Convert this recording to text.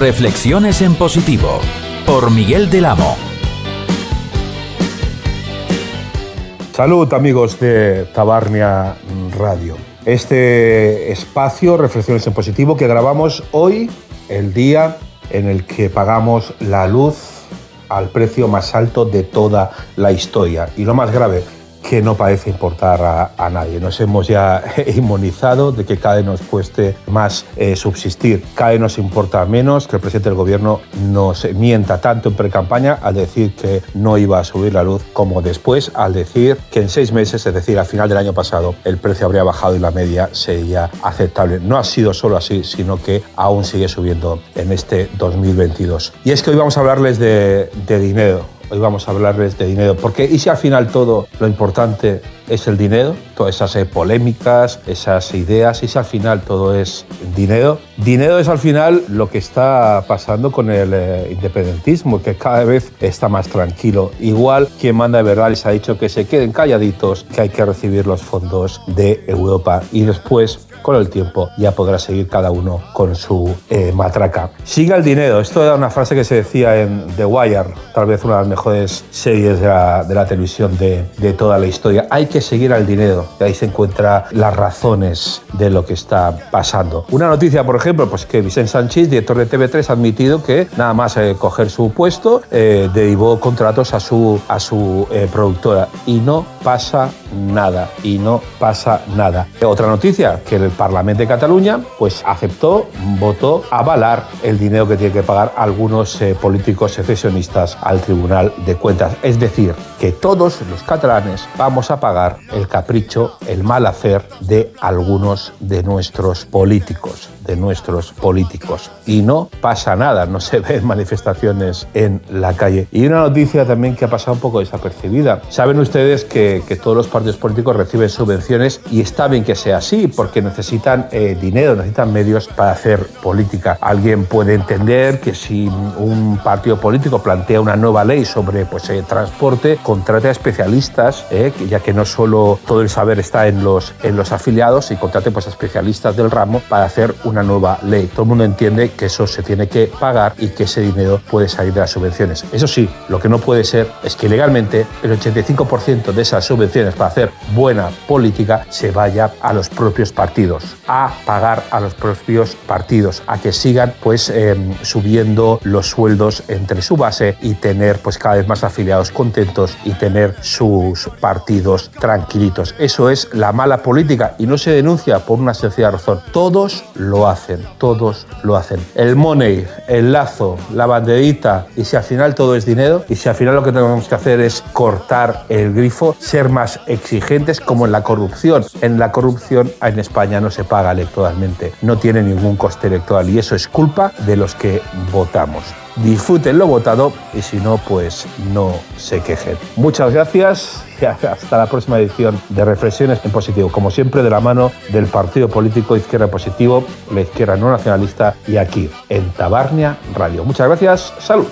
Reflexiones en positivo por Miguel del Amo. Salud amigos de Tabarnia Radio. Este espacio, Reflexiones en positivo, que grabamos hoy, el día en el que pagamos la luz al precio más alto de toda la historia. Y lo más grave, que no parece importar a, nadie. Nos hemos ya inmunizado de que cada vez nos cueste más eh, subsistir, cada vez nos importa menos que el presidente del gobierno nos mienta tanto en pre-campaña al decir que no iba a subir la luz como después al decir que en seis meses, es decir, al final del año pasado, el precio habría bajado y la media sería aceptable. No ha sido solo así, sino que aún sigue subiendo en este 2022. Y es que hoy vamos a hablarles de, de dinero Hoy vamos a hablarles de dinero, porque ¿y si al final todo lo importante es el dinero? Todas esas eh, polémicas, esas ideas, ¿y si al final todo es dinero? Dinero es al final lo que está pasando con el eh, independentismo, que cada vez está más tranquilo. Igual quien manda de verdad les ha dicho que se queden calladitos, que hay que recibir los fondos de Europa y después con el tiempo ya podrá seguir cada uno con su eh, matraca. Siga el dinero. Esto era una frase que se decía en The Wire, tal vez una de las mejores series de la, televisión de, de, toda la historia. Hay que seguir al dinero. Y ahí se encuentran las razones de lo que está pasando. Una noticia, por ejemplo, pues que Vicente Sánchez, director de TV3, ha admitido que nada más eh, coger su puesto, eh, derivó contratos a su, a su productora. Y no pasa nada. Y no pasa nada. Otra noticia, que el Parlamento de Cataluña pues aceptó, votó avalar el dinero que tiene que pagar algunos eh, políticos secesionistas al Tribunal de Cuentas. Es decir, que todos los catalanes vamos a pagar el capricho, el mal hacer de algunos de nuestros políticos de nuestros políticos. Y no pasa nada, no se ven manifestaciones en la calle. Y una noticia también que ha pasado un poco desapercibida. Saben ustedes que, que todos los partidos políticos reciben subvenciones y está bien que sea así porque necesitan eh, dinero, necesitan medios para hacer política. Alguien puede entender que si un partido político plantea una nueva ley sobre pues, eh, transporte, contrate a especialistas, eh, ya que no solo todo el saber está en los, en los afiliados, y contrate pues, a especialistas del ramo para hacer una nueva ley. Todo el mundo entiende que eso se tiene que pagar y que ese dinero puede salir de las subvenciones. Eso sí, lo que no puede ser es que legalmente el 85% de esas subvenciones para hacer buena política se vaya a los propios partidos, a pagar a los propios partidos, a que sigan pues em, subiendo los sueldos entre su base y tener pues cada más afiliados contentos y tener sus partidos tranquilitos. Eso es la mala política y no se denuncia por una sencilla razón. Todos lo hacen, todos lo hacen. El money, el lazo, la banderita, y si al final todo es dinero, y si al final lo que tenemos que hacer es cortar el grifo, ser más exigentes como en la corrupción. En la corrupción en España no se paga electoralmente, no tiene ningún coste electoral y eso es culpa de los que votamos disfruten lo votado y si no, pues no se quejen. Muchas gracias y hasta la próxima edición de Reflexiones en Positivo, como siempre de la mano del partido político Izquierda Positivo, la izquierda no nacionalista y aquí en Tabarnia Radio. Muchas gracias, salud.